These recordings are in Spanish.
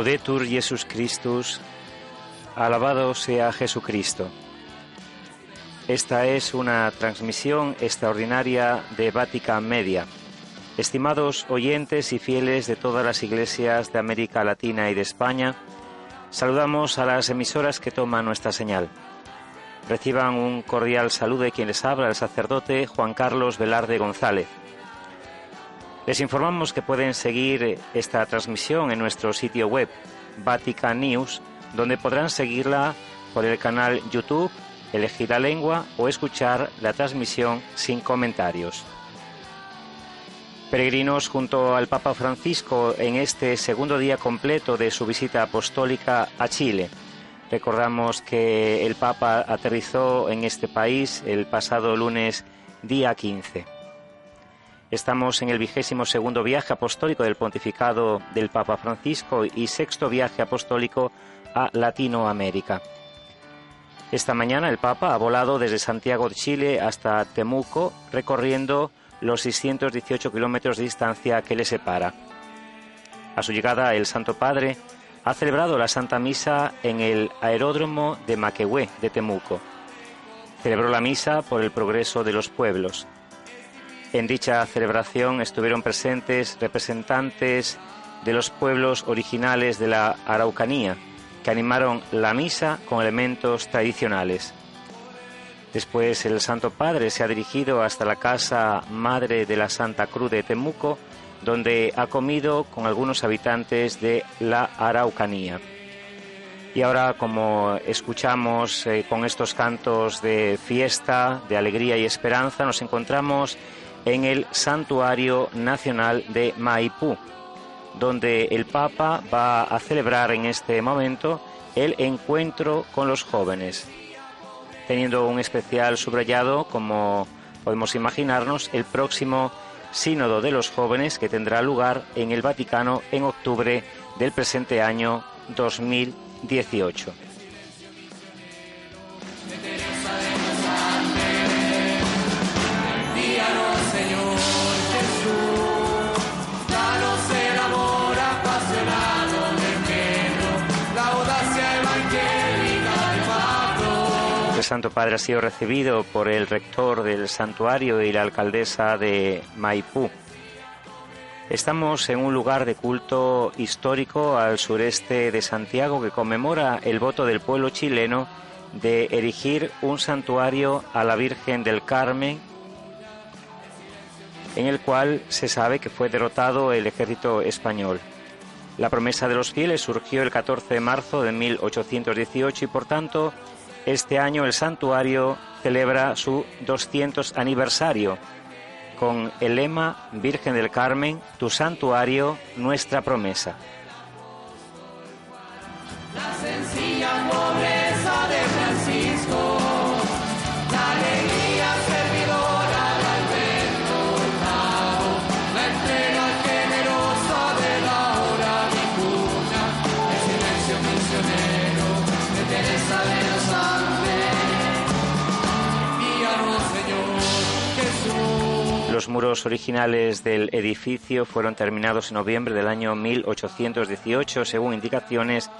Laudetur Jesus alabado sea Jesucristo. Esta es una transmisión extraordinaria de Vatican Media. Estimados oyentes y fieles de todas las iglesias de América Latina y de España, saludamos a las emisoras que toman nuestra señal. Reciban un cordial saludo de quien les habla, el sacerdote Juan Carlos Velarde González. Les informamos que pueden seguir esta transmisión en nuestro sitio web Vatican News, donde podrán seguirla por el canal YouTube, elegir la lengua o escuchar la transmisión sin comentarios. Peregrinos junto al Papa Francisco en este segundo día completo de su visita apostólica a Chile. Recordamos que el Papa aterrizó en este país el pasado lunes día 15. Estamos en el vigésimo segundo viaje apostólico del pontificado del Papa Francisco y sexto viaje apostólico a Latinoamérica. Esta mañana el Papa ha volado desde Santiago de Chile hasta Temuco, recorriendo los 618 kilómetros de distancia que le separa. A su llegada, el Santo Padre ha celebrado la Santa Misa en el aeródromo de Maquehue de Temuco. Celebró la misa por el progreso de los pueblos. En dicha celebración estuvieron presentes representantes de los pueblos originales de la Araucanía, que animaron la misa con elementos tradicionales. Después el Santo Padre se ha dirigido hasta la casa madre de la Santa Cruz de Temuco, donde ha comido con algunos habitantes de la Araucanía. Y ahora, como escuchamos eh, con estos cantos de fiesta, de alegría y esperanza, nos encontramos en el Santuario Nacional de Maipú, donde el Papa va a celebrar en este momento el encuentro con los jóvenes, teniendo un especial subrayado, como podemos imaginarnos, el próximo Sínodo de los Jóvenes que tendrá lugar en el Vaticano en octubre del presente año 2018. Santo Padre ha sido recibido por el rector del santuario y la alcaldesa de Maipú. Estamos en un lugar de culto histórico al sureste de Santiago que conmemora el voto del pueblo chileno de erigir un santuario a la Virgen del Carmen, en el cual se sabe que fue derrotado el ejército español. La promesa de los fieles surgió el 14 de marzo de 1818 y por tanto este año el santuario celebra su 200 aniversario con el lema Virgen del Carmen, tu santuario, nuestra promesa. Muros originales del edificio fueron terminados en noviembre del año 1818, según indicaciones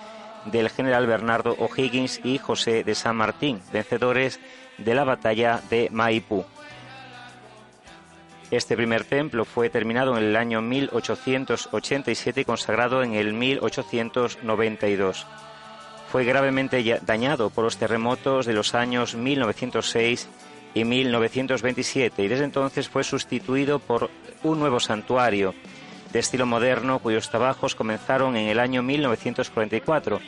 del general Bernardo O'Higgins y José de San Martín, vencedores de la batalla de Maipú. Este primer templo fue terminado en el año 1887 y consagrado en el 1892. Fue gravemente dañado por los terremotos de los años 1906 y 1927 y desde entonces fue sustituido por un nuevo santuario de estilo moderno cuyos trabajos comenzaron en el año 1944,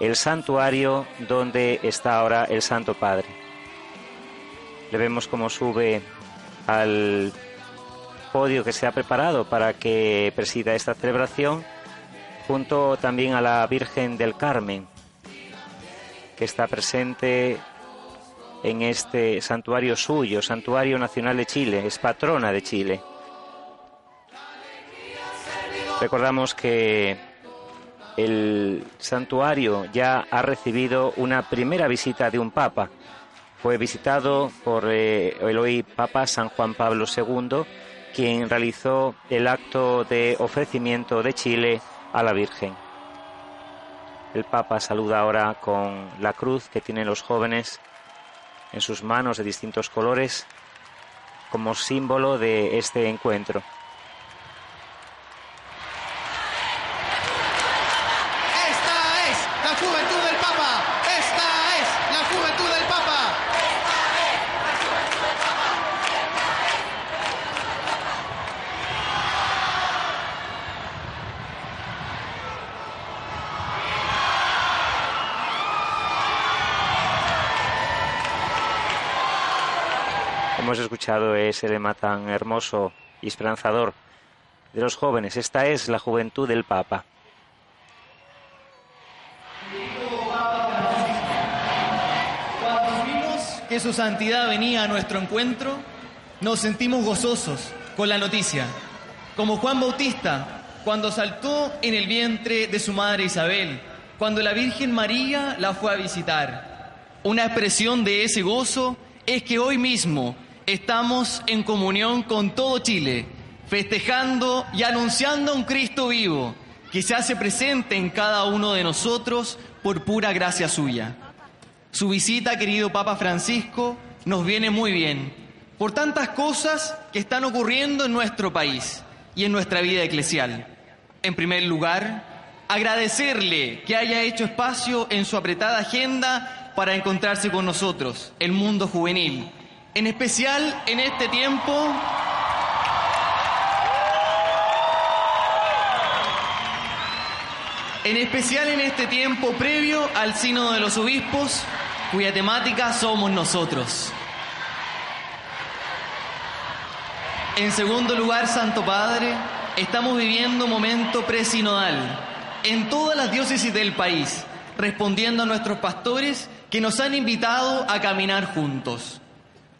el santuario donde está ahora el Santo Padre. Le vemos cómo sube al podio que se ha preparado para que presida esta celebración, junto también a la Virgen del Carmen, que está presente en este santuario suyo, Santuario Nacional de Chile, es patrona de Chile. Recordamos que el santuario ya ha recibido una primera visita de un papa. Fue visitado por eh, el hoy Papa San Juan Pablo II, quien realizó el acto de ofrecimiento de Chile a la Virgen. El Papa saluda ahora con la cruz que tienen los jóvenes en sus manos de distintos colores como símbolo de este encuentro. Esta es la juventud del Papa. Esta es la juventud del Papa. Escuchado ese lema tan hermoso y esperanzador de los jóvenes. Esta es la juventud del Papa. Cuando vimos que su santidad venía a nuestro encuentro, nos sentimos gozosos con la noticia. Como Juan Bautista, cuando saltó en el vientre de su madre Isabel, cuando la Virgen María la fue a visitar. Una expresión de ese gozo es que hoy mismo estamos en comunión con todo Chile, festejando y anunciando a un Cristo vivo que se hace presente en cada uno de nosotros por pura gracia suya. Su visita, querido Papa Francisco, nos viene muy bien por tantas cosas que están ocurriendo en nuestro país y en nuestra vida eclesial. En primer lugar, agradecerle que haya hecho espacio en su apretada agenda para encontrarse con nosotros, el mundo juvenil. En especial en este tiempo En especial en este tiempo previo al Sínodo de los Obispos, cuya temática somos nosotros. En segundo lugar, Santo Padre, estamos viviendo un momento presinodal en todas las diócesis del país, respondiendo a nuestros pastores que nos han invitado a caminar juntos.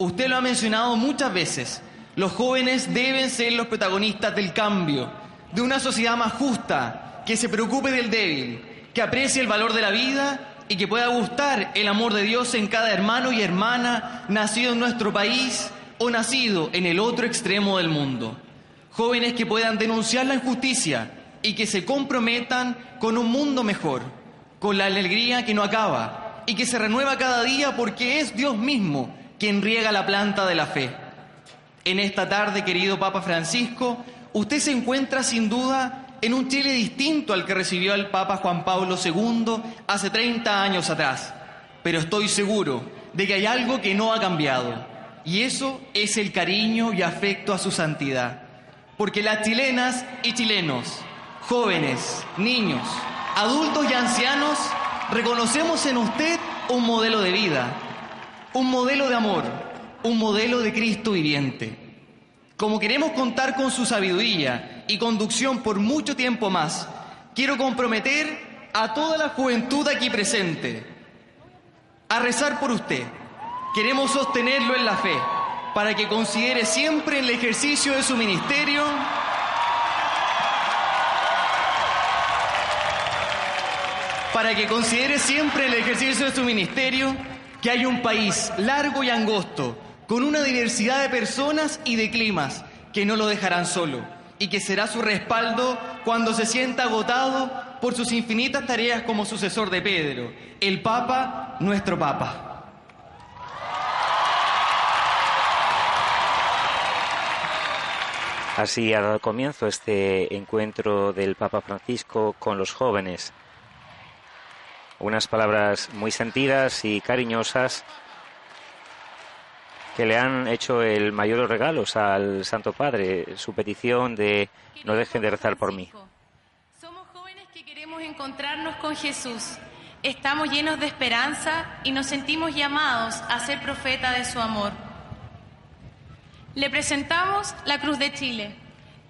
Usted lo ha mencionado muchas veces, los jóvenes deben ser los protagonistas del cambio, de una sociedad más justa, que se preocupe del débil, que aprecie el valor de la vida y que pueda gustar el amor de Dios en cada hermano y hermana nacido en nuestro país o nacido en el otro extremo del mundo. Jóvenes que puedan denunciar la injusticia y que se comprometan con un mundo mejor, con la alegría que no acaba y que se renueva cada día porque es Dios mismo quien riega la planta de la fe. En esta tarde, querido Papa Francisco, usted se encuentra sin duda en un Chile distinto al que recibió el Papa Juan Pablo II hace 30 años atrás. Pero estoy seguro de que hay algo que no ha cambiado, y eso es el cariño y afecto a su santidad. Porque las chilenas y chilenos, jóvenes, niños, adultos y ancianos, reconocemos en usted un modelo de vida, un modelo de amor, un modelo de Cristo viviente. Como queremos contar con su sabiduría y conducción por mucho tiempo más, quiero comprometer a toda la juventud aquí presente a rezar por usted. Queremos sostenerlo en la fe para que considere siempre el ejercicio de su ministerio para que considere siempre el ejercicio de su ministerio que hay un país largo y angosto, con una diversidad de personas y de climas que no lo dejarán solo y que será su respaldo cuando se sienta agotado por sus infinitas tareas como sucesor de Pedro, el Papa, nuestro Papa. Así ha dado comienzo este encuentro del Papa Francisco con los jóvenes. Unas palabras muy sentidas y cariñosas que le han hecho el mayor de los regalos al Santo Padre, su petición de no dejen de rezar por mí. Somos jóvenes que queremos encontrarnos con Jesús. Estamos llenos de esperanza y nos sentimos llamados a ser profeta de su amor. Le presentamos la Cruz de Chile.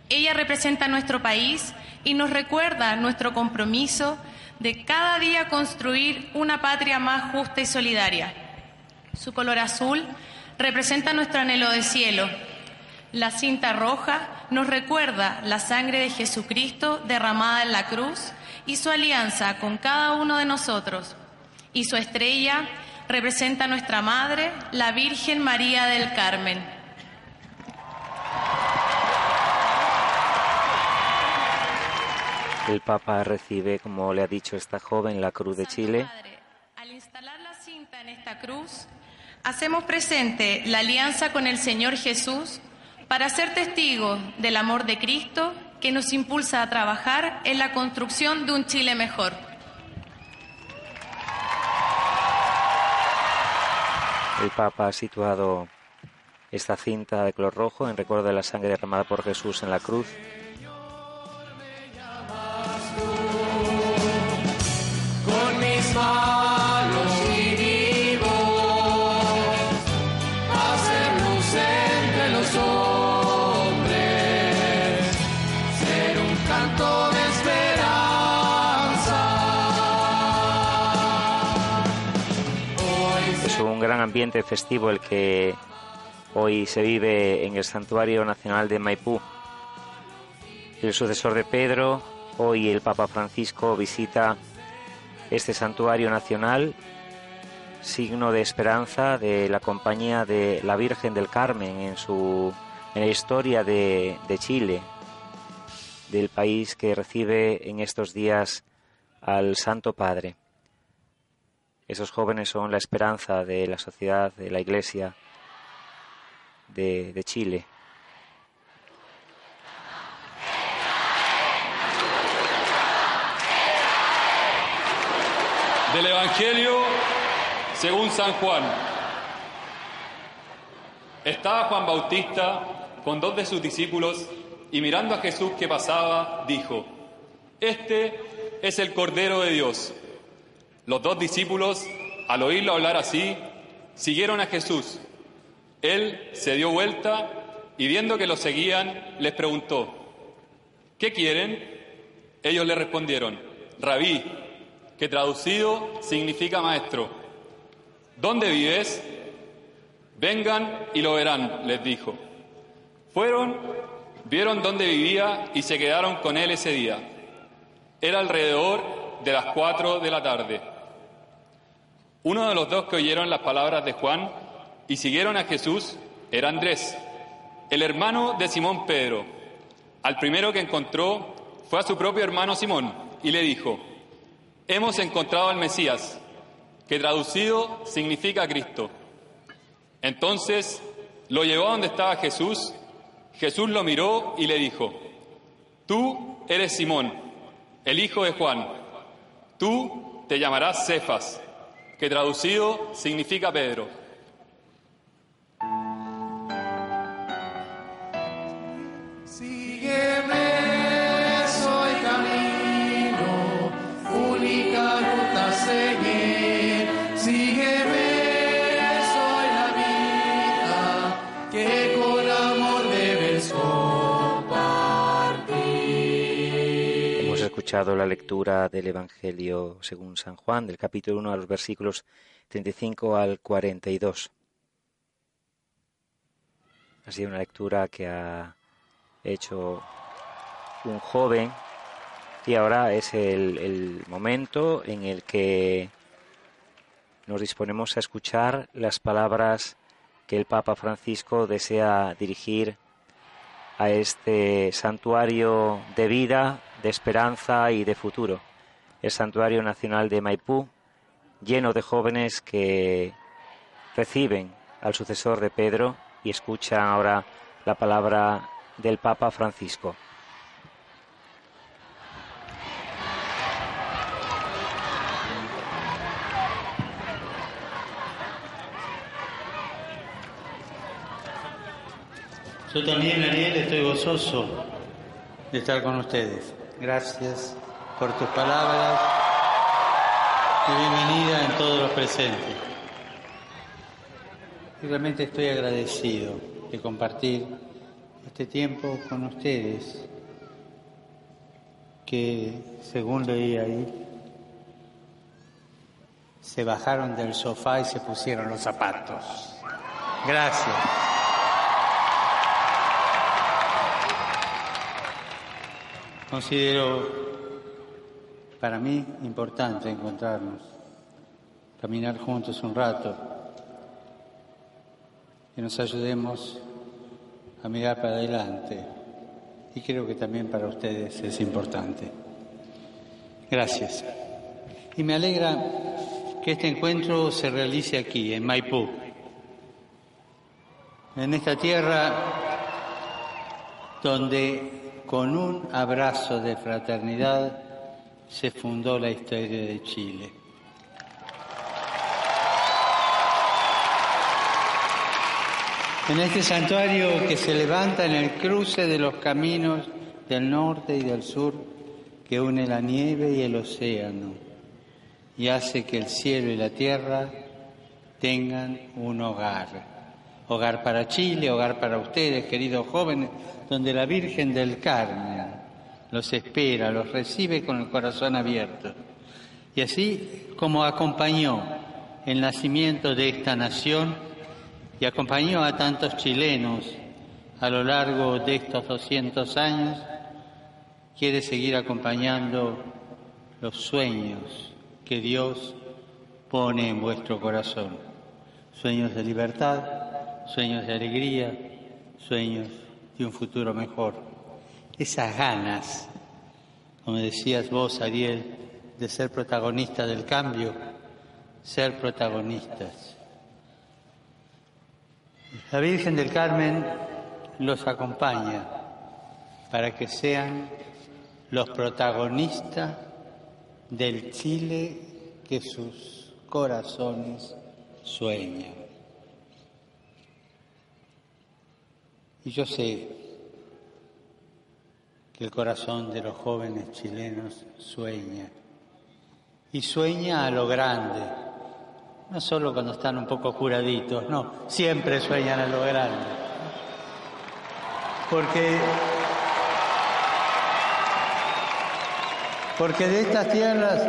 Ella representa nuestro país y nos recuerda nuestro compromiso de cada día construir una patria más justa y solidaria. Su color azul representa nuestro anhelo de cielo. La cinta roja nos recuerda la sangre de Jesucristo derramada en la cruz y su alianza con cada uno de nosotros. Y su estrella representa a nuestra Madre, la Virgen María del Carmen. El Papa recibe, como le ha dicho esta joven, la Cruz de Chile. Al instalar la cinta en esta cruz, hacemos presente la alianza con el Señor Jesús para ser testigos del amor de Cristo que nos impulsa a trabajar en la construcción de un Chile mejor. El Papa ha situado esta cinta de color rojo en recuerdo de la sangre derramada por Jesús en la cruz. Festivo el que hoy se vive en el Santuario Nacional de Maipú. El sucesor de Pedro, hoy el Papa Francisco visita este santuario nacional, signo de esperanza de la compañía de la Virgen del Carmen en su en la historia de Chile, del país que recibe en estos días al Santo Padre. Esos jóvenes son la esperanza de la sociedad, de la Iglesia de, Chile. Del Evangelio según San Juan. Estaba Juan Bautista con dos de sus discípulos y mirando a Jesús que pasaba, dijo, Este es el Cordero de Dios. Los dos discípulos, al oírlo hablar así, siguieron a Jesús. Él se dio vuelta y viendo que lo seguían, les preguntó, ¿qué quieren? Ellos le respondieron, Rabí, que traducido significa maestro. ¿Dónde vives? Vengan y lo verán, les dijo. Fueron, vieron dónde vivía y se quedaron con él ese día. Era alrededor de las cuatro de la tarde. Uno de los dos que oyeron las palabras de Juan y siguieron a Jesús era Andrés, el hermano de Simón Pedro. Al primero que encontró fue a su propio hermano Simón y le dijo, Hemos encontrado al Mesías, que traducido significa Cristo. Entonces lo llevó a donde estaba Jesús. Jesús lo miró y le dijo, Tú eres Simón, el hijo de Juan. Tú te llamarás Cefas, que traducido significa Pedro. Escuchado la lectura del Evangelio según San Juan, del capítulo 1 a los versículos 35 al 42. Ha sido una lectura que ha hecho un joven y ahora es el, el momento en el que nos disponemos a escuchar las palabras que el Papa Francisco desea dirigir a este santuario de vida, de esperanza y de futuro, el Santuario Nacional de Maipú, lleno de jóvenes que reciben al sucesor de Pedro y escuchan ahora la palabra del Papa Francisco. Yo también, Ariel, estoy gozoso de estar con ustedes. Gracias por tus palabras y bienvenida en todos los presentes. Y realmente estoy agradecido de compartir este tiempo con ustedes, que según leí ahí, se bajaron del sofá y se pusieron los zapatos. Gracias. Considero para mí importante encontrarnos, caminar juntos un rato, que nos ayudemos a mirar para adelante. Y creo que también para ustedes es importante. Gracias. Y me alegra que este encuentro se realice aquí, en Maipú, en esta tierra donde con un abrazo de fraternidad se fundó la historia de Chile. En este santuario que se levanta en el cruce de los caminos del norte y del sur, que une la nieve y el océano, y hace que el cielo y la tierra tengan un hogar. Hogar para Chile, hogar para ustedes, queridos jóvenes, donde la Virgen del Carmen los espera, los recibe con el corazón abierto. Y así como acompañó el nacimiento de esta nación y acompañó a tantos chilenos a lo largo de estos 200 años, quiere seguir acompañando los sueños que Dios pone en vuestro corazón. Sueños de libertad, sueños de alegría, sueños de un futuro mejor. Esas ganas, como decías vos, Ariel, de ser protagonista del cambio, ser protagonistas. La Virgen del Carmen los acompaña para que sean los protagonistas del Chile que sus corazones sueñan. Y yo sé que el corazón de los jóvenes chilenos sueña. Y sueña a lo grande. No solo cuando están un poco curaditos, no, siempre sueñan a lo grande. Porque porque de estas tierras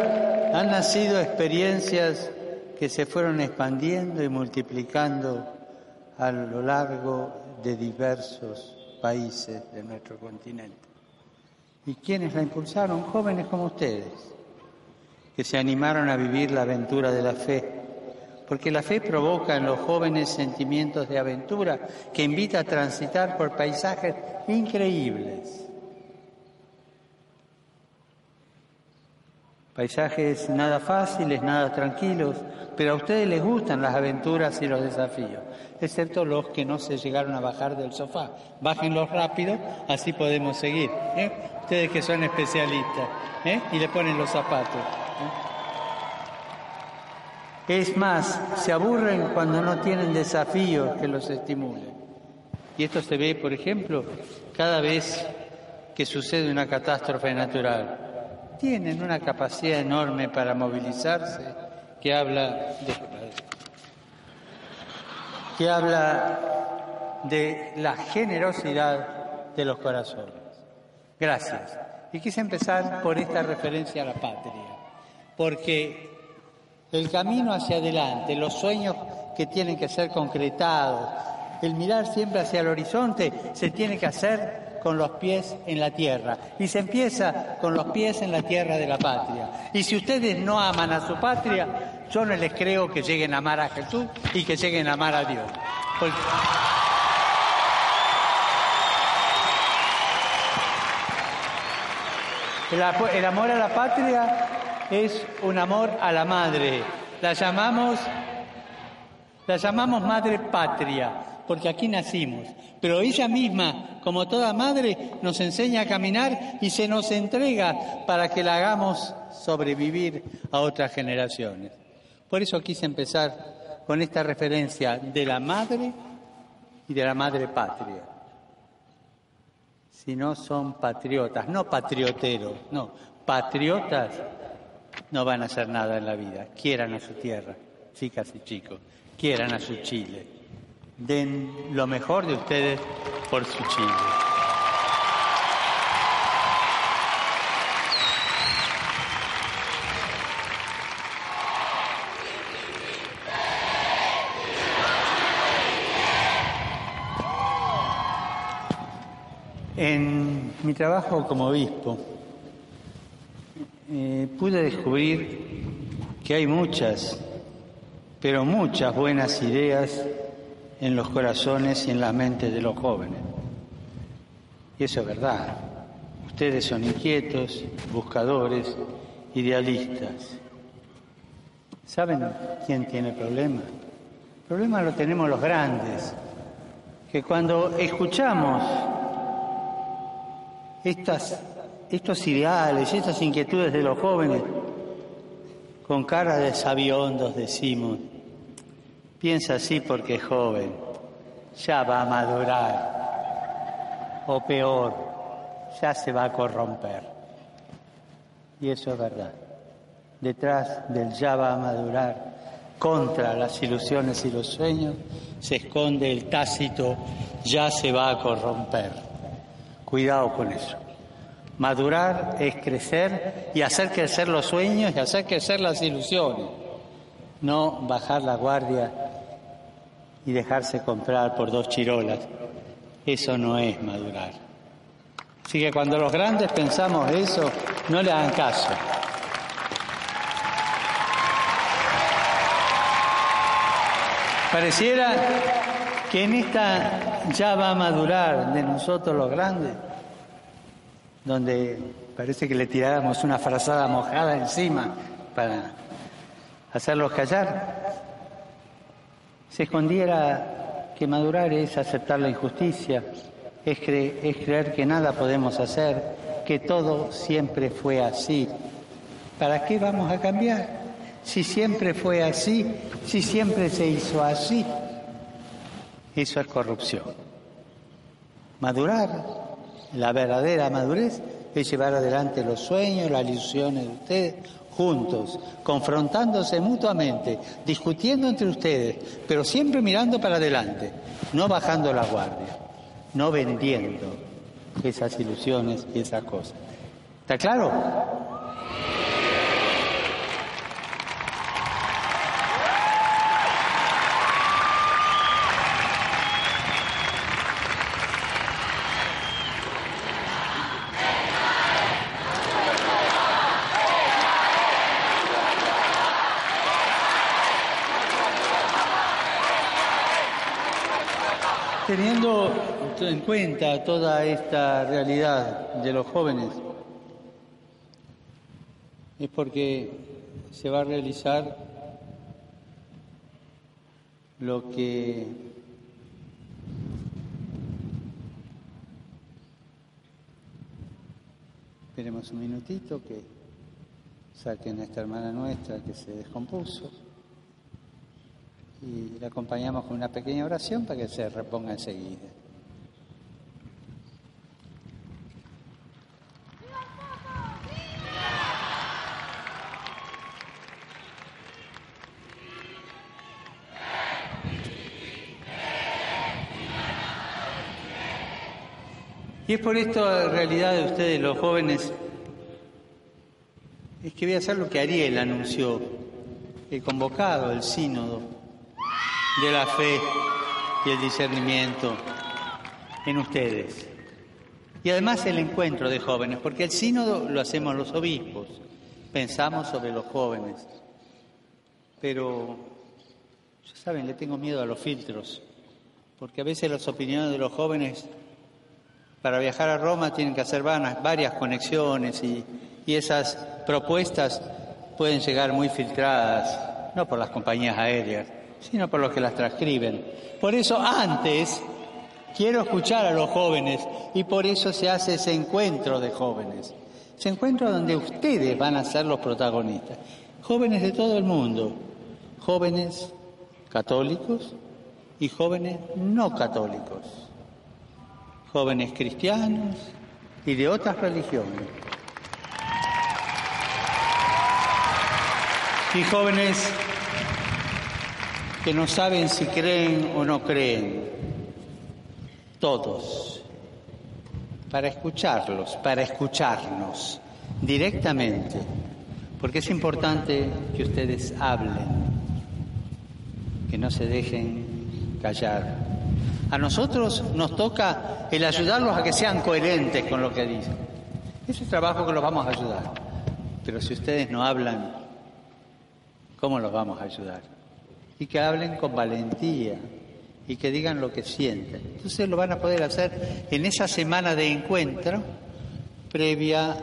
han nacido experiencias que se fueron expandiendo y multiplicando a lo largo de diversos países de nuestro continente. ¿Y quiénes la impulsaron? Jóvenes como ustedes, que se animaron a vivir la aventura de la fe, porque la fe provoca en los jóvenes sentimientos de aventura que invita a transitar por paisajes increíbles Paisajes nada fáciles, nada tranquilos, pero a ustedes les gustan las aventuras y los desafíos, excepto los que no se llegaron a bajar del sofá. Bájenlos rápido, así podemos seguir. ¿eh? Ustedes que son especialistas ¿eh? y le ponen los zapatos. ¿eh? Es más, se aburren cuando no tienen desafíos que los estimulen. Y esto se ve, por ejemplo, cada vez que sucede una catástrofe natural tienen una capacidad enorme para movilizarse que habla de, que habla de la generosidad de los corazones. Gracias. Y quise empezar por esta referencia a la patria, porque el camino hacia adelante, los sueños que tienen que ser concretados, el mirar siempre hacia el horizonte, se tiene que hacer con los pies en la tierra. Y se empieza con los pies en la tierra de la patria. Y si ustedes no aman a su patria, yo no les creo que lleguen a amar a Jesús y que lleguen a amar a Dios. El, amor a la patria es un amor a la madre. La llamamos, la llamamos madre patria porque aquí nacimos. Pero ella misma, como toda madre, nos enseña a caminar y se nos entrega para que la hagamos sobrevivir a otras generaciones. Por eso quise empezar con esta referencia de la madre y de la madre patria. Si no son patriotas, no patrioteros, no, patriotas no van a hacer nada en la vida. Quieran a su tierra, chicas y chicos, quieran a su Chile den lo mejor de ustedes por su Chile. En mi trabajo como obispo eh, pude descubrir que hay muchas, pero muchas buenas ideas en los corazones y en las mentes de los jóvenes. Y eso es verdad. Ustedes son inquietos, buscadores idealistas. ¿Saben quién tiene el problema? El problema lo tenemos los grandes, que cuando escuchamos estas, estos ideales, estas inquietudes de los jóvenes, con cara de sabiondos decimos, piensa así porque es joven, ya va a madurar, o peor, ya se va a corromper. Y eso es verdad. Detrás del ya va a madurar, contra las ilusiones y los sueños, se esconde el tácito ya se va a corromper. Cuidado con eso. Madurar es crecer y hacer crecer los sueños y hacer crecer las ilusiones. No bajar la guardia y dejarse comprar por dos chirolas. Eso no es madurar. Así que cuando los grandes pensamos eso, no le hagan caso. Pareciera que en esta ya va a madurar de nosotros los grandes, donde parece que le tiráramos una frazada mojada encima para hacerlos callar, se escondiera que madurar es aceptar la injusticia, es, cre es creer que nada podemos hacer, que todo siempre fue así. ¿Para qué vamos a cambiar? Si siempre fue así, si siempre se hizo así, eso es corrupción. Madurar, la verdadera madurez, es llevar adelante los sueños, las ilusiones de ustedes juntos, confrontándose mutuamente, discutiendo entre ustedes, pero siempre mirando para adelante, no bajando la guardia, no vendiendo esas ilusiones y esas cosas. ¿Está claro? Teniendo en cuenta toda esta realidad de los jóvenes, es porque se va a realizar lo que esperemos un minutito que saquen a esta hermana nuestra que se descompuso y le acompañamos con una pequeña oración para que se reponga enseguida. Y es por esto, en realidad, de ustedes, los jóvenes, es que voy a hacer lo que Ariel anunció, el convocado, el sínodo de la fe y el discernimiento en ustedes. Y además el encuentro de jóvenes, porque el sínodo lo hacemos los obispos, pensamos sobre los jóvenes. Pero, ya saben, le tengo miedo a los filtros, porque a veces las opiniones de los jóvenes para viajar a Roma tienen que hacer varias conexiones y, y esas propuestas pueden llegar muy filtradas, no por las compañías aéreas, sino por los que las transcriben. Por eso antes quiero escuchar a los jóvenes y por eso se hace ese encuentro de jóvenes. Ese encuentro donde ustedes van a ser los protagonistas. Jóvenes de todo el mundo, jóvenes católicos y jóvenes no católicos, jóvenes cristianos y de otras religiones. Y jóvenes que no saben si creen o no creen, todos, para escucharlos, para escucharnos directamente, porque es importante que ustedes hablen, que no se dejen callar. A nosotros nos toca el ayudarlos a que sean coherentes con lo que dicen. Ese trabajo que los vamos a ayudar. Pero si ustedes no hablan, ¿cómo los vamos a ayudar? y que hablen con valentía y que digan lo que sienten. Entonces lo van a poder hacer en esa semana de encuentro previa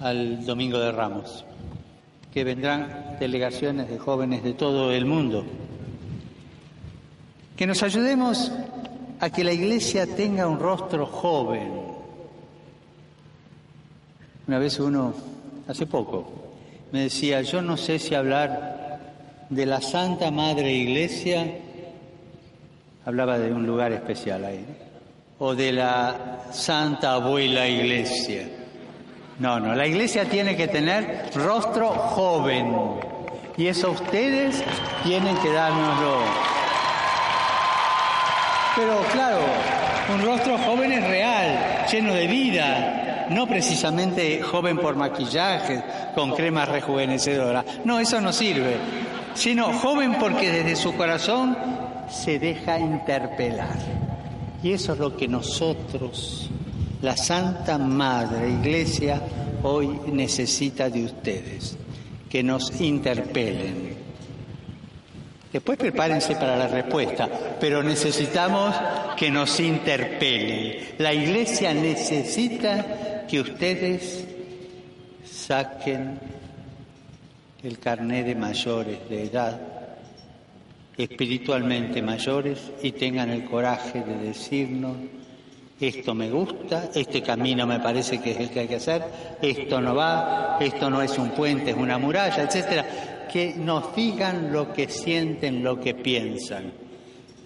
al Domingo de Ramos, que vendrán delegaciones de jóvenes de todo el mundo. Que nos ayudemos a que la iglesia tenga un rostro joven. Una vez uno, hace poco, me decía, yo no sé si hablar de la Santa Madre Iglesia, hablaba de un lugar especial ahí, o de la Santa Abuela Iglesia. No, no, la iglesia tiene que tener rostro joven. Y eso ustedes tienen que dárnoslo. Pero claro, un rostro joven es real, lleno de vida, no precisamente joven por maquillaje, con crema rejuvenecedora. No, eso no sirve. Sino joven porque desde su corazón se deja interpelar. Y eso es lo que nosotros la Santa Madre Iglesia hoy necesita de ustedes, que nos interpelen. Después prepárense para la respuesta, pero necesitamos que nos interpelen. La Iglesia necesita que ustedes saquen el carné de mayores de edad, espiritualmente mayores, y tengan el coraje de decirnos, esto me gusta, este camino me parece que es el que hay que hacer, esto no va, esto no es un puente, es una muralla, etcétera, que nos digan lo que sienten, lo que piensan.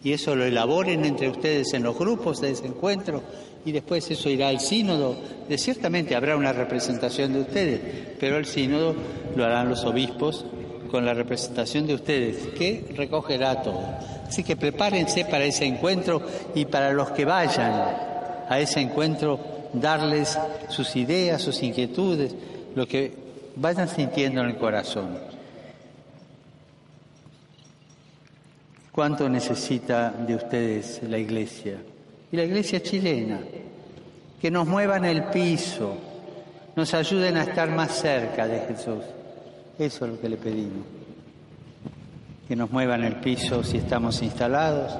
Y eso lo elaboren entre ustedes en los grupos de ese encuentro y después eso irá al sínodo. De ciertamente habrá una representación de ustedes, pero el sínodo lo harán los obispos con la representación de ustedes, que recogerá todo. Así que prepárense para ese encuentro y para los que vayan a ese encuentro darles sus ideas, sus inquietudes, lo que vayan sintiendo en el corazón. ¿Cuánto necesita de ustedes la iglesia? Y la iglesia chilena, que nos muevan el piso, nos ayuden a estar más cerca de Jesús. Eso es lo que le pedimos. Que nos muevan el piso si estamos instalados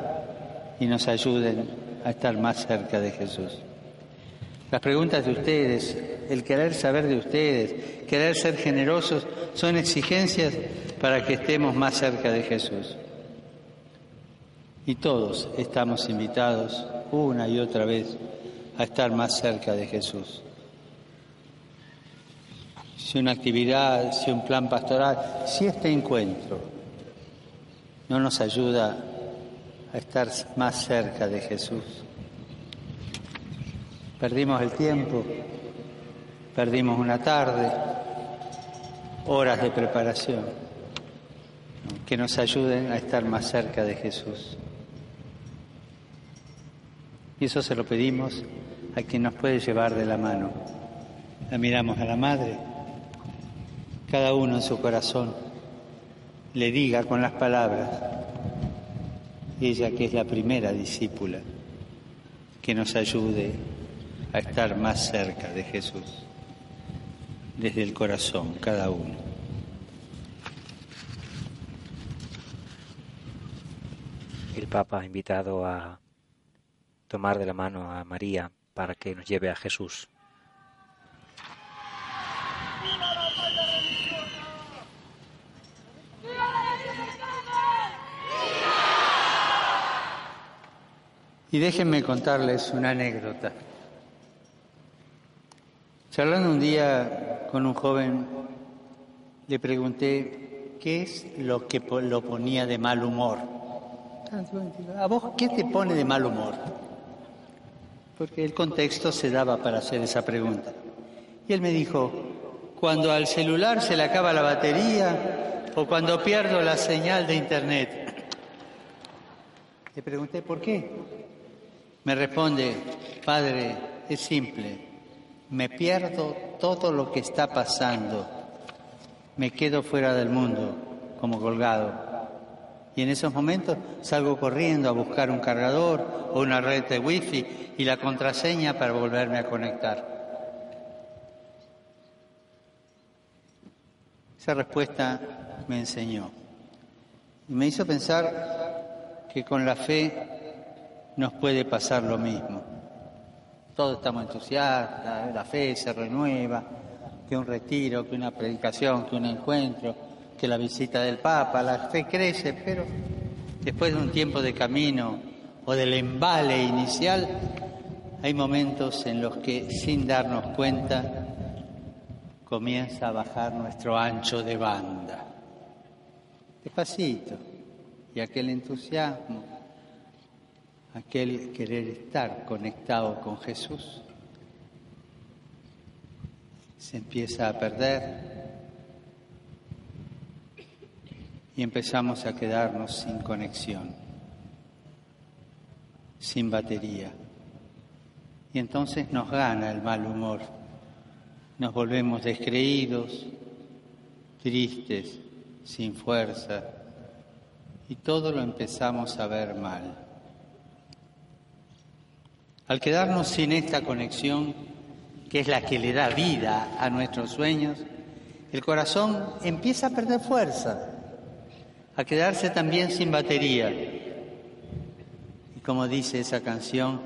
y nos ayuden a estar más cerca de Jesús. Las preguntas de ustedes, el querer saber de ustedes, querer ser generosos, son exigencias para que estemos más cerca de Jesús. Y todos estamos invitados una y otra vez a estar más cerca de Jesús. Si una actividad, si un plan pastoral, si este encuentro no nos ayuda a estar más cerca de Jesús. Perdimos el tiempo, perdimos una tarde, horas de preparación, que nos ayuden a estar más cerca de Jesús. Y eso se lo pedimos a quien nos puede llevar de la mano. La miramos a la Madre, cada uno en su corazón le diga con las palabras, ella que es la primera discípula, que nos ayude a estar más cerca de Jesús, desde el corazón, cada uno. El Papa ha invitado a tomar de la mano a María para que nos lleve a Jesús. Y déjenme contarles una anécdota. Charlando un día con un joven, le pregunté qué es lo que lo ponía de mal humor. ¿A vos qué te pone de mal humor? Porque el contexto se daba para hacer esa pregunta. Y él me dijo, cuando al celular se le acaba la batería o cuando pierdo la señal de internet. Le pregunté, ¿por qué? Me responde, Padre, es simple, me pierdo todo lo que está pasando, me quedo fuera del mundo como colgado. Y en esos momentos salgo corriendo a buscar un cargador o una red de wifi y la contraseña para volverme a conectar. Esa respuesta me enseñó y me hizo pensar que con la fe nos puede pasar lo mismo. Todos estamos entusiastas, la fe se renueva, que un retiro, que una predicación, que un encuentro, que la visita del Papa. La fe crece, pero después de un tiempo de camino o del embale inicial, hay momentos en los que sin darnos cuenta comienza a bajar nuestro ancho de banda. Despacito. Y aquel entusiasmo, aquel querer estar conectado con Jesús, se empieza a perder y empezamos a quedarnos sin conexión, sin batería. Y entonces nos gana el mal humor, nos volvemos descreídos, tristes, sin fuerza, y todo lo empezamos a ver mal. Al quedarnos sin esta conexión, que es la que le da vida a nuestros sueños, el corazón empieza a perder fuerza, a quedarse también sin batería. Y como dice esa canción,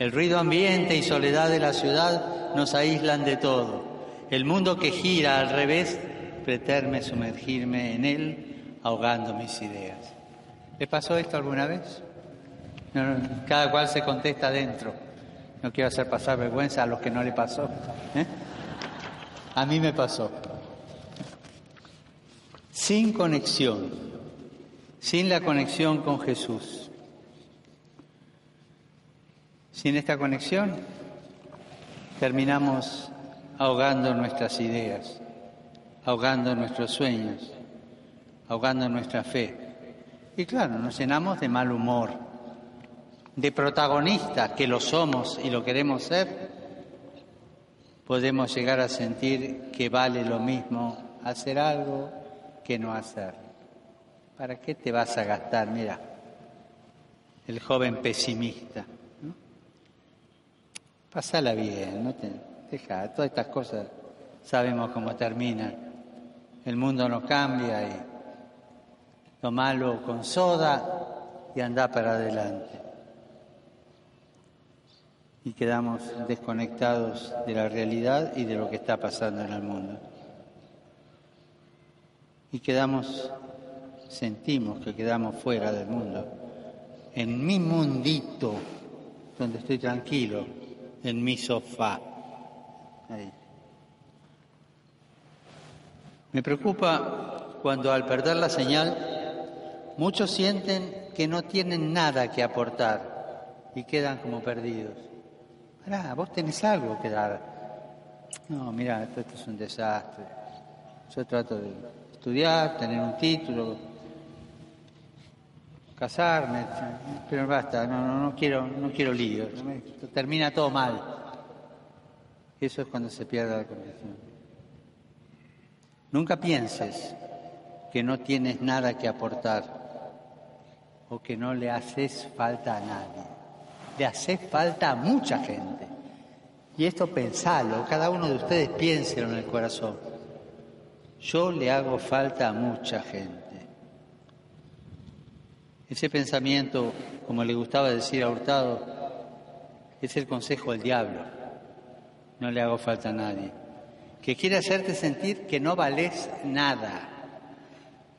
el ruido ambiente y soledad de la ciudad nos aíslan de todo. El mundo que gira al revés pretende sumergirme en él, ahogando mis ideas. ¿Le pasó esto alguna vez? cada cual se contesta adentro. No quiero hacer pasar vergüenza a los que no le pasó. ¿eh? A mí me pasó. Sin conexión, sin la conexión con Jesús. Sin esta conexión terminamos ahogando nuestras ideas, ahogando nuestros sueños, ahogando nuestra fe. Y claro, nos llenamos de mal humor, de protagonista que lo somos y lo queremos ser, podemos llegar a sentir que vale lo mismo hacer algo que no hacer. ¿Para qué te vas a gastar? Mira, el joven pesimista. ¿no? Pasala bien, no te, deja, todas estas cosas sabemos cómo terminan. El mundo no cambia y lo malo con soda y anda para adelante y quedamos desconectados de la realidad y de lo que está pasando en el mundo. Y quedamos, sentimos que quedamos fuera del mundo, en mi mundito, donde estoy tranquilo, en mi sofá. Me preocupa cuando al perder la señal, muchos sienten que no tienen nada que aportar y quedan como perdidos. Pará, vos tenés algo que dar. No, mira, esto, es un desastre. Yo trato de estudiar, tener un título, casarme, pero basta, no, no, no quiero, no quiero lío. Termina todo mal. Eso es cuando se pierde la conexión. Nunca pienses que no tienes nada que aportar o que no le haces falta a nadie le hace falta a mucha gente. Y esto pensalo, cada uno de ustedes piénselo en el corazón. Yo le hago falta a mucha gente. Ese pensamiento, como le gustaba decir a Hurtado, es el consejo del diablo. No le hago falta a nadie. Que quiere hacerte sentir que no vales nada,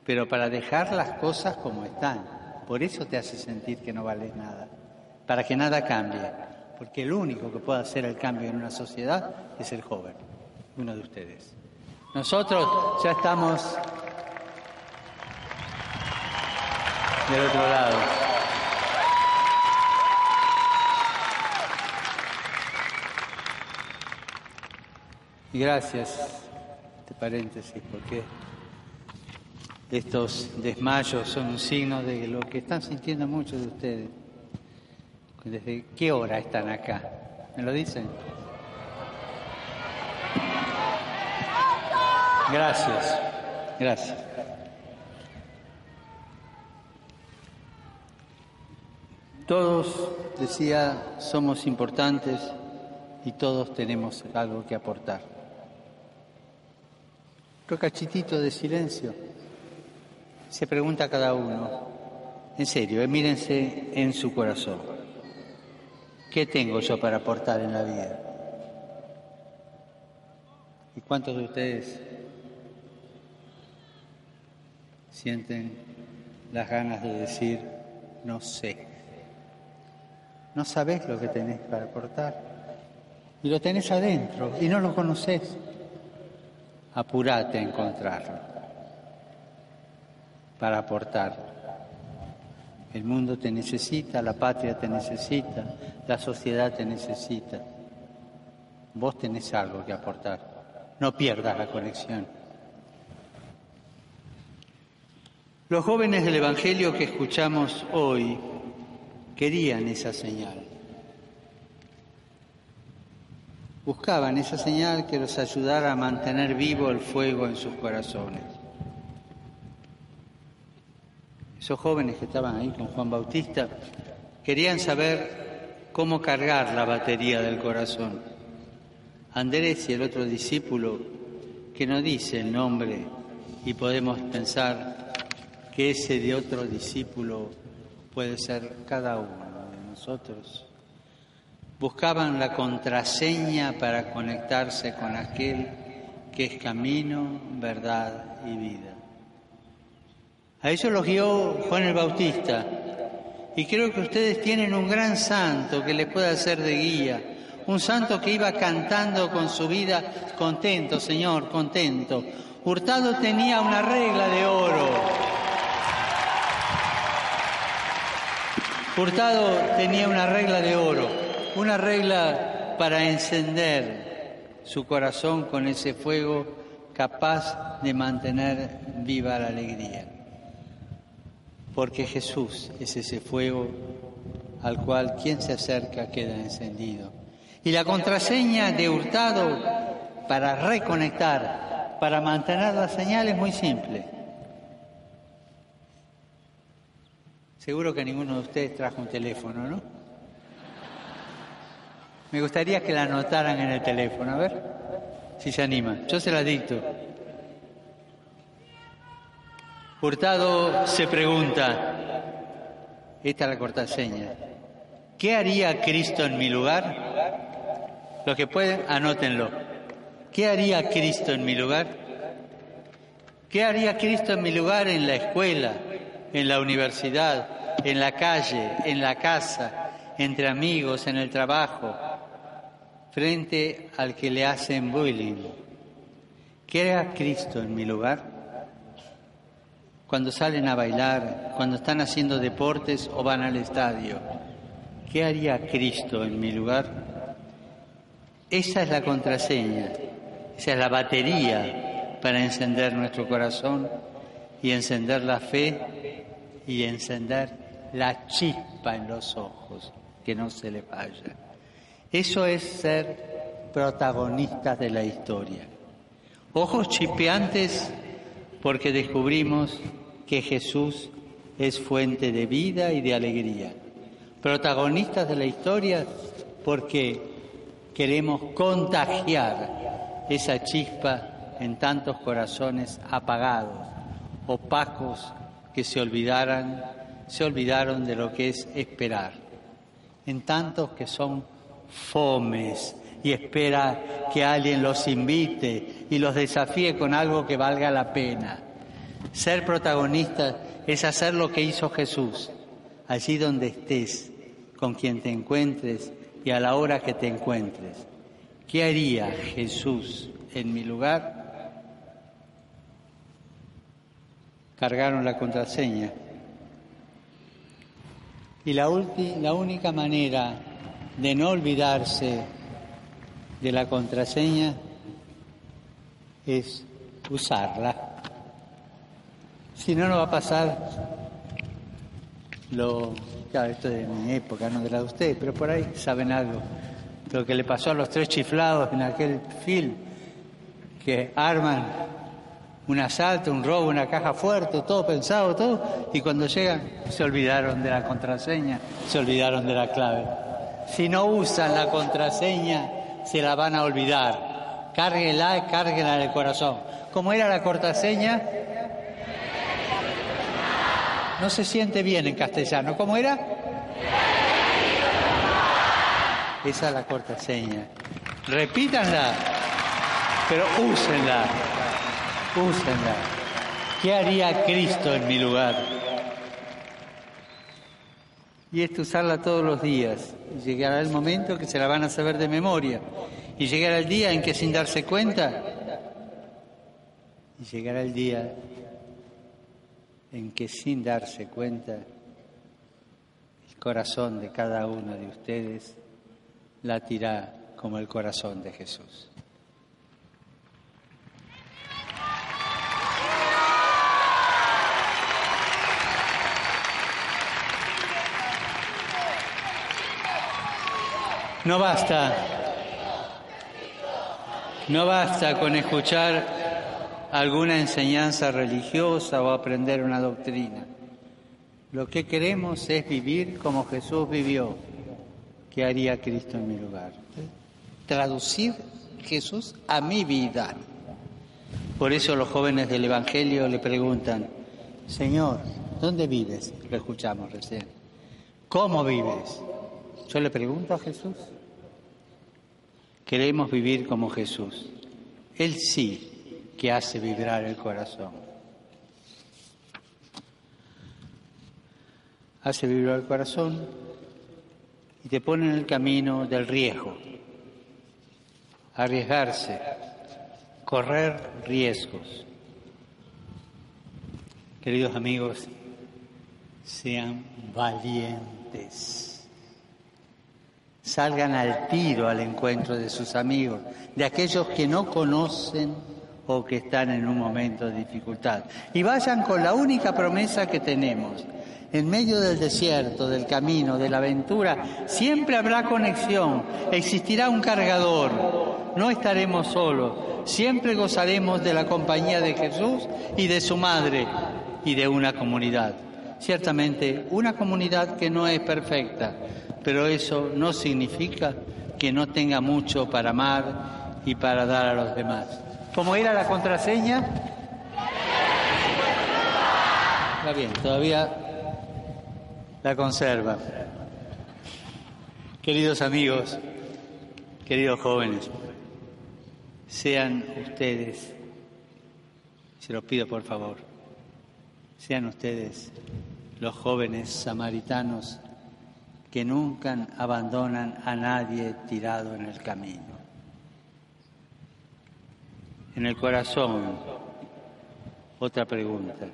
pero para dejar las cosas como están. Por eso te hace sentir que no vales nada para que nada cambie, porque el único que puede hacer el cambio en una sociedad es el joven, uno de ustedes. Nosotros ya estamos del otro lado. Y gracias, este paréntesis, porque estos desmayos son un signo de lo que están sintiendo muchos de ustedes. ¿Desde qué hora están acá? ¿Me lo dicen? Gracias, gracias. Todos, decía, somos importantes y todos tenemos algo que aportar. Otro cachitito de silencio. Se pregunta cada uno, en serio, eh, mírense en su corazón. ¿Qué tengo yo para aportar en la vida? ¿Y cuántos de ustedes sienten las ganas de decir, no sé? No sabés lo que tenés para aportar. Y lo tenés adentro y no lo conocés. Apurate a encontrarlo para aportar. El mundo te necesita, la patria te necesita, la sociedad te necesita. Vos tenés algo que aportar. No pierdas la conexión. Los jóvenes del Evangelio que escuchamos hoy querían esa señal. Buscaban esa señal que los ayudara a mantener vivo el fuego en sus corazones. Esos jóvenes que estaban ahí con Juan Bautista querían saber cómo cargar la batería del corazón. Andrés y el otro discípulo, que no dice el nombre y podemos pensar que ese de otro discípulo puede ser cada uno de nosotros. Buscaban la contraseña para conectarse con aquel que es camino, verdad y vida. A eso los guió Juan el Bautista. Y creo que ustedes tienen un gran santo que les pueda hacer de guía. Un santo que iba cantando con su vida contento, Señor, contento. Hurtado tenía una regla de oro. Hurtado tenía una regla de oro, una regla para encender su corazón con ese fuego capaz de mantener viva la alegría. Porque Jesús es ese fuego al cual quien se acerca queda encendido. Y la contraseña de Hurtado para reconectar, para mantener la señal es muy simple. Seguro que ninguno de ustedes trajo un teléfono, ¿no? Me gustaría que la anotaran en el teléfono, a ver si se anima. Yo se la dicto. Hurtado se pregunta, esta es la cortaseña, ¿qué haría Cristo en mi lugar? Los que pueden, anótenlo. ¿Qué haría Cristo en mi lugar? ¿Qué haría Cristo en mi lugar en la escuela, en la universidad, en la calle, en la casa, entre amigos, en el trabajo, frente al que le hacen bullying. ¿Qué haría Cristo en mi lugar? Cuando salen a bailar, cuando están haciendo deportes o van al estadio. ¿Qué haría Cristo en mi lugar? Esa es la contraseña, esa es la batería para encender nuestro corazón y encender la fe y encender la chispa en los ojos, que no se le vaya. Eso es ser protagonistas de la historia. Ojos chispeantes porque descubrimos que Jesús es fuente de vida y de alegría. Protagonistas de la historia porque queremos contagiar esa chispa en tantos corazones apagados, opacos, que se olvidaran se olvidaron de lo que es esperar. En tantos que son fomes y espera que alguien los invite y los desafíe con algo que valga la pena. Ser protagonista es hacer lo que hizo Jesús, allí donde estés, con quien te encuentres y a la hora que te encuentres. ¿Qué haría Jesús en mi lugar? Cargaron la contraseña. Y la, la única manera de no olvidarse de la contraseña es usarla. Si no, no va a pasar lo, claro, esto de mi época, no de la de ustedes, pero por ahí saben algo. Lo que le pasó a los tres chiflados en aquel film, que arman un asalto, un robo, una caja fuerte, todo pensado, todo, y cuando llegan se olvidaron de la contraseña, se olvidaron de la clave. Si no usan la contraseña, se la van a olvidar. Cárguela cárguela en el corazón. ¿Cómo era la contraseña? No se siente bien en castellano. ¿Cómo era? Esa es la contraseña. Repítanla. Pero úsenla, úsenla. ¿Qué haría Cristo en mi lugar? Y esto usarla todos los días. Llegará el momento que se la van a saber de memoria. Y llegará el día en que sin darse cuenta, y llegará el día en que sin darse cuenta, el corazón de cada uno de ustedes latirá como el corazón de Jesús. No basta, no basta con escuchar alguna enseñanza religiosa o aprender una doctrina. Lo que queremos es vivir como Jesús vivió. ¿Qué haría Cristo en mi lugar? Traducir Jesús a mi vida. Por eso los jóvenes del Evangelio le preguntan, Señor, ¿dónde vives? Lo escuchamos recién. ¿Cómo vives? Yo le pregunto a Jesús. Queremos vivir como Jesús. Él sí que hace vibrar el corazón. Hace vibrar el corazón y te pone en el camino del riesgo. Arriesgarse, correr riesgos. Queridos amigos, sean valientes salgan al tiro al encuentro de sus amigos, de aquellos que no conocen o que están en un momento de dificultad. Y vayan con la única promesa que tenemos. En medio del desierto, del camino, de la aventura, siempre habrá conexión, existirá un cargador, no estaremos solos, siempre gozaremos de la compañía de Jesús y de su madre y de una comunidad. Ciertamente, una comunidad que no es perfecta, pero eso no significa que no tenga mucho para amar y para dar a los demás. ¿Cómo era la contraseña? Está bien, todavía la conserva. Queridos amigos, queridos jóvenes, sean ustedes, se los pido por favor, sean ustedes los jóvenes samaritanos que nunca abandonan a nadie tirado en el camino. En el corazón, otra pregunta.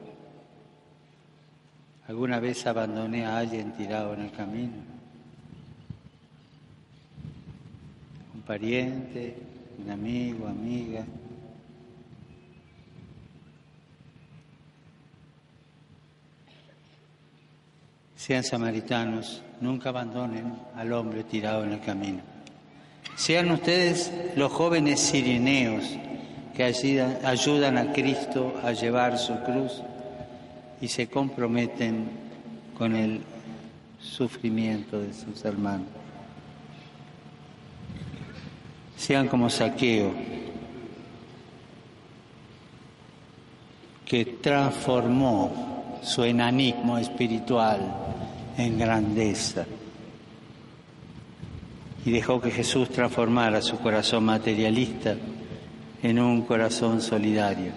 ¿Alguna vez abandoné a alguien tirado en el camino? Un pariente, un amigo, amiga. Sean samaritanos, nunca abandonen al hombre tirado en el camino. Sean ustedes los jóvenes sirineos que ayudan, a Cristo a llevar su cruz y se comprometen con el sufrimiento de sus hermanos. Sean como saqueo, que transformó su enanismo espiritual en grandeza. Y dejó que Jesús transformara su corazón materialista en un corazón solidario.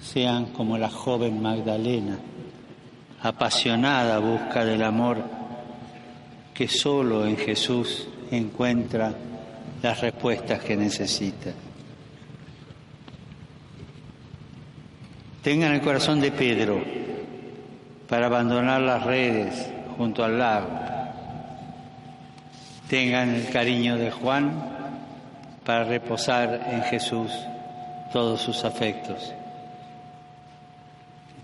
Sean como la joven Magdalena, apasionada busca del amor que solo en Jesús encuentra las respuestas que necesita. Tengan el corazón de Pedro, para abandonar las redes junto al lago. Tengan el cariño de Juan para reposar en Jesús todos sus afectos.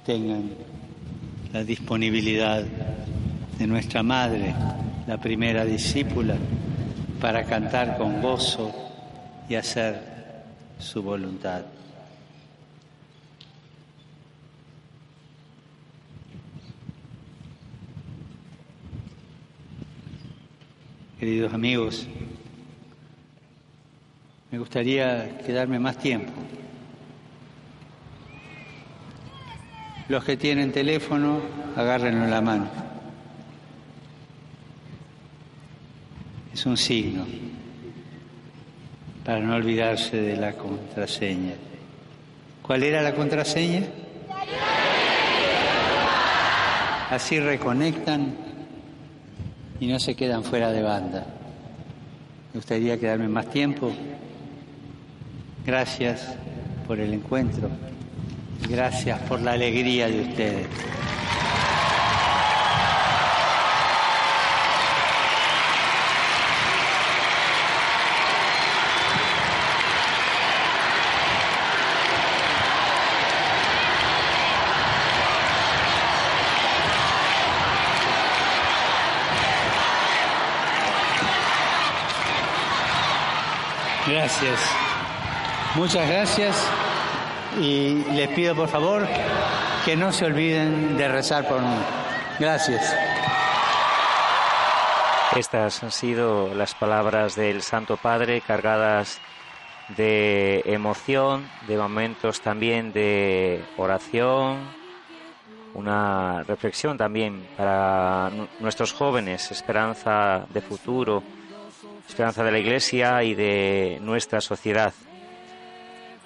Tengan la disponibilidad de nuestra Madre, la primera discípula, para cantar con gozo y hacer su voluntad. Queridos amigos, me gustaría quedarme más tiempo. Los que tienen teléfono, agárrenlo en la mano. Es un signo. para no olvidarse de la contraseña. ¿Cuál era la contraseña? Así reconectan y no se quedan fuera de banda. Me gustaría quedarme más tiempo. Gracias por el encuentro. Gracias por la alegría de ustedes. Gracias. Muchas gracias y les pido por favor que no se olviden de rezar por mí. Gracias. Estas han sido las palabras del Santo Padre cargadas de emoción, de momentos también de oración, una reflexión también para nuestros jóvenes, esperanza de futuro, esperanza de la Iglesia y de nuestra sociedad.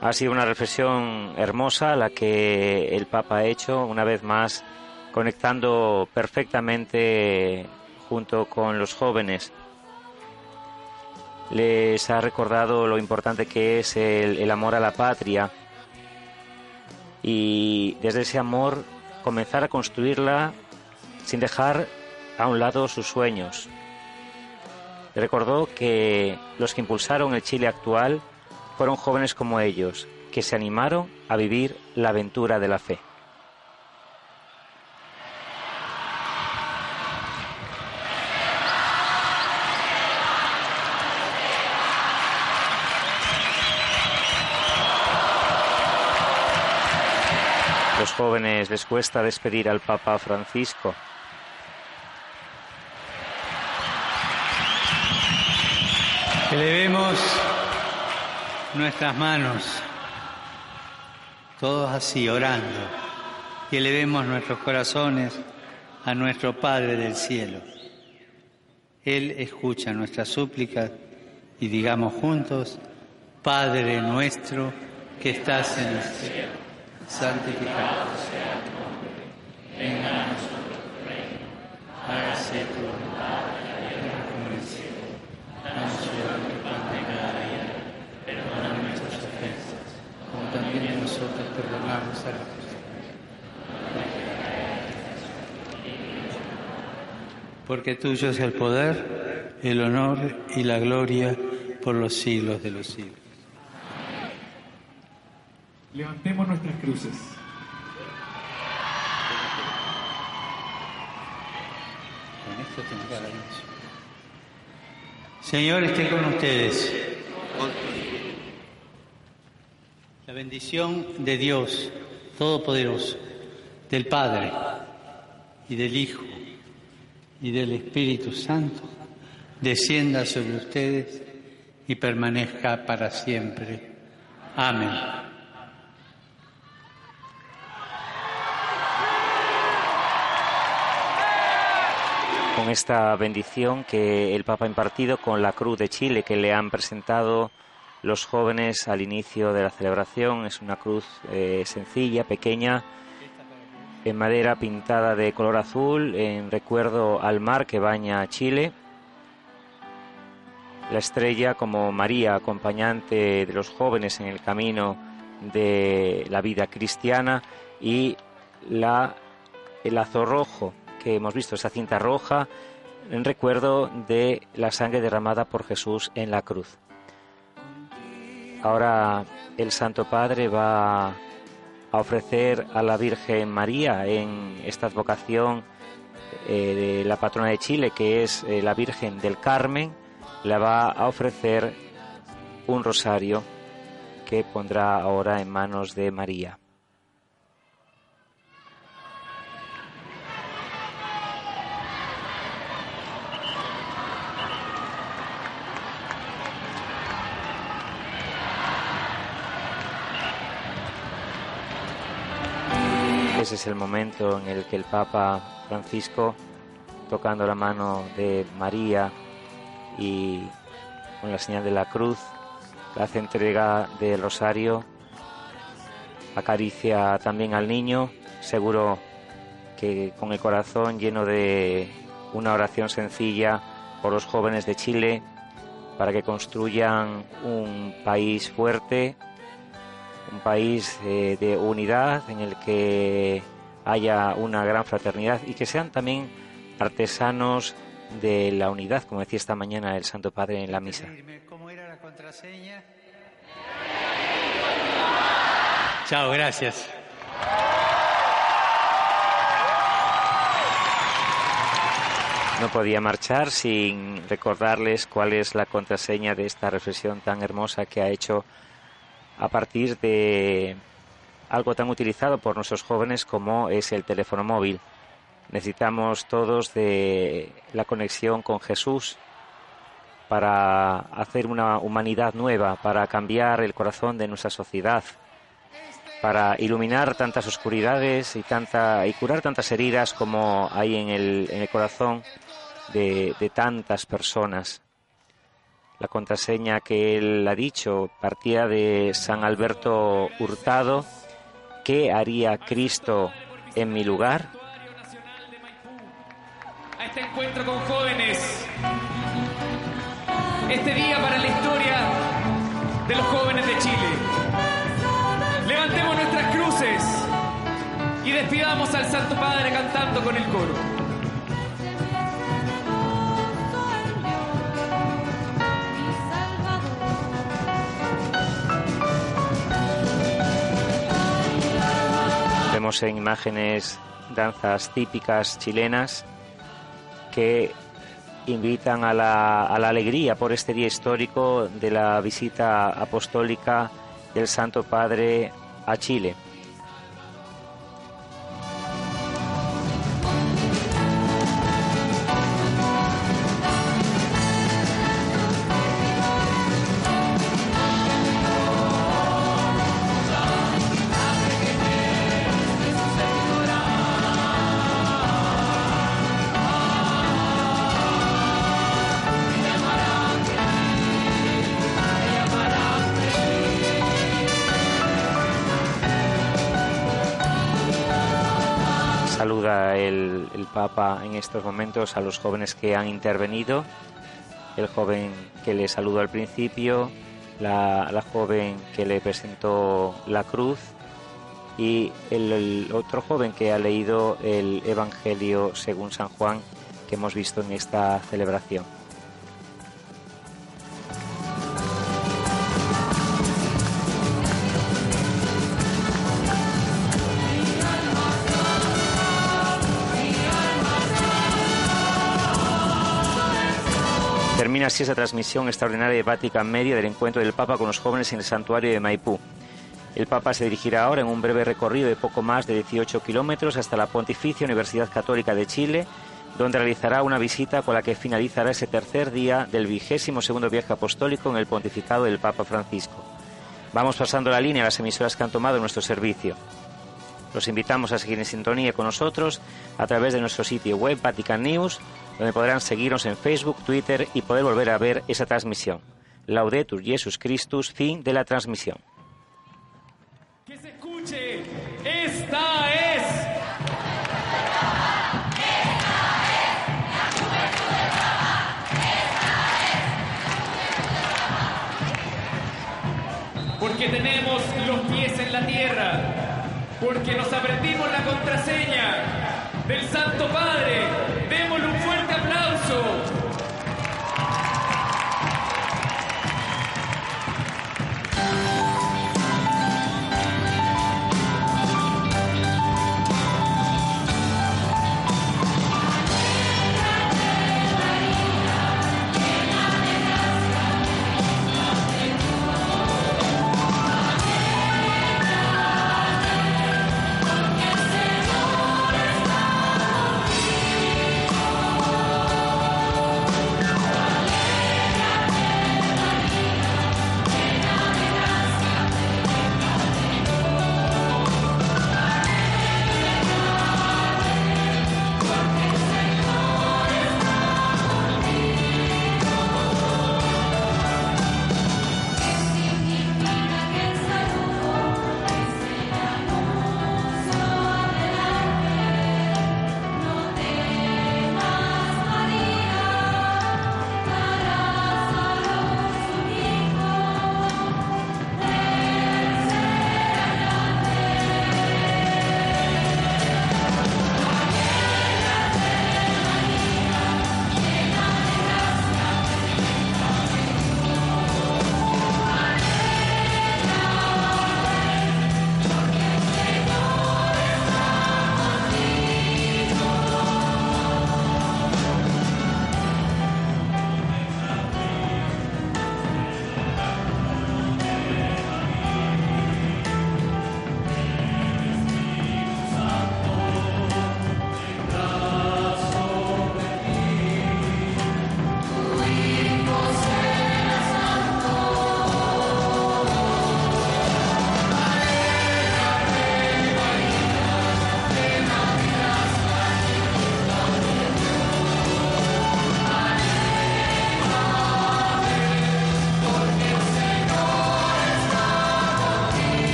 Ha sido una reflexión hermosa la que el Papa ha hecho, una vez más, conectando perfectamente junto con los jóvenes. Les ha recordado lo importante que es el, amor a la patria y desde ese amor comenzar a construirla sin dejar a un lado sus sueños. Recordó que los que impulsaron el Chile actual fueron jóvenes como ellos, que se animaron a vivir la aventura de la fe. Los jóvenes les cuesta despedir al Papa Francisco. Elevemos nuestras manos, todos así orando, y elevemos nuestros corazones a nuestro Padre del cielo. Él escucha nuestras súplicas y digamos juntos, Padre nuestro que estás en el cielo, santificado sea tu nombre, venga a nosotros tu reino, hágase tu voluntad en la tierra como en el cielo. Danos hoy nuestro pan de cada día, perdona nuestras ofensas, como también nosotros Porque tuyo es el poder, el honor y la gloria por los siglos de los siglos. Levantemos nuestras cruces. Con esto. Señor, esté con ustedes. La bendición de Dios Todopoderoso, del Padre y del Hijo y del Espíritu Santo, descienda sobre ustedes y permanezca para siempre. Amén. con esta bendición que el Papa ha impartido con la Cruz de Chile que le han presentado los jóvenes al inicio de la celebración. Es una cruz eh, sencilla, pequeña, en madera pintada de color azul, en recuerdo al mar que baña Chile. La estrella como María, acompañante de los jóvenes en el camino de la vida cristiana y la, el lazo rojo que hemos visto, esa cinta roja, en recuerdo de la sangre derramada por Jesús en la cruz. Ahora el Santo Padre va a ofrecer a la Virgen María en esta advocación eh, de la patrona de Chile, que es eh, la Virgen del Carmen, le va a ofrecer un rosario que pondrá ahora en manos de María. Ese es el momento en el que el Papa Francisco, tocando la mano de María y con la señal de la cruz, hace entrega del rosario, acaricia también al niño, seguro que con el corazón lleno de una oración sencilla por los jóvenes de Chile, para que construyan un país fuerte, un país de, de unidad en el que haya una gran fraternidad y que sean también artesanos de la unidad, como decía esta mañana el Santo Padre en la misa. ¿Cómo era la contraseña? Chao, gracias. No podía marchar sin recordarles cuál es la contraseña de esta reflexión tan hermosa que ha hecho a partir de algo tan utilizado por nuestros jóvenes como es el teléfono móvil. Necesitamos todos de la conexión con Jesús para hacer una humanidad nueva, para cambiar el corazón de nuestra sociedad, para iluminar tantas oscuridades y, curar tantas heridas como hay en el, corazón de tantas personas. La contraseña que él ha dicho partía de San Alberto Hurtado. ¿Qué haría Cristo en mi lugar? A este encuentro con jóvenes. Este día para la historia de los jóvenes de Chile. Levantemos nuestras cruces y despidamos al Santo Padre cantando con el coro. En imágenes danzas típicas chilenas que invitan a la, a la alegría por este día histórico de la visita apostólica del Santo Padre a Chile. Papa en estos momentos a los jóvenes que han intervenido, el joven que le saludó al principio, la, joven que le presentó la cruz y el otro joven que ha leído el Evangelio según San Juan que hemos visto en esta celebración. Así esa transmisión extraordinaria de Vatican Media del encuentro del Papa con los jóvenes en el santuario de Maipú. El Papa se dirigirá ahora en un breve recorrido de poco más de 18 kilómetros hasta la Pontificia Universidad Católica de Chile, donde realizará una visita con la que finalizará ese tercer día del vigésimo segundo viaje apostólico en el pontificado del Papa Francisco. Vamos pasando la línea a las emisoras que han tomado nuestro servicio. Los invitamos a seguir en sintonía con nosotros a través de nuestro sitio web Vatican News, donde podrán seguirnos en Facebook, Twitter y poder volver a ver esa transmisión. Laudetur Jesus Christus, fin de la transmisión. Que se escuche. Esta es. Porque tenemos los pies en la tierra. Porque nos aprendimos la contraseña del Santo Padre.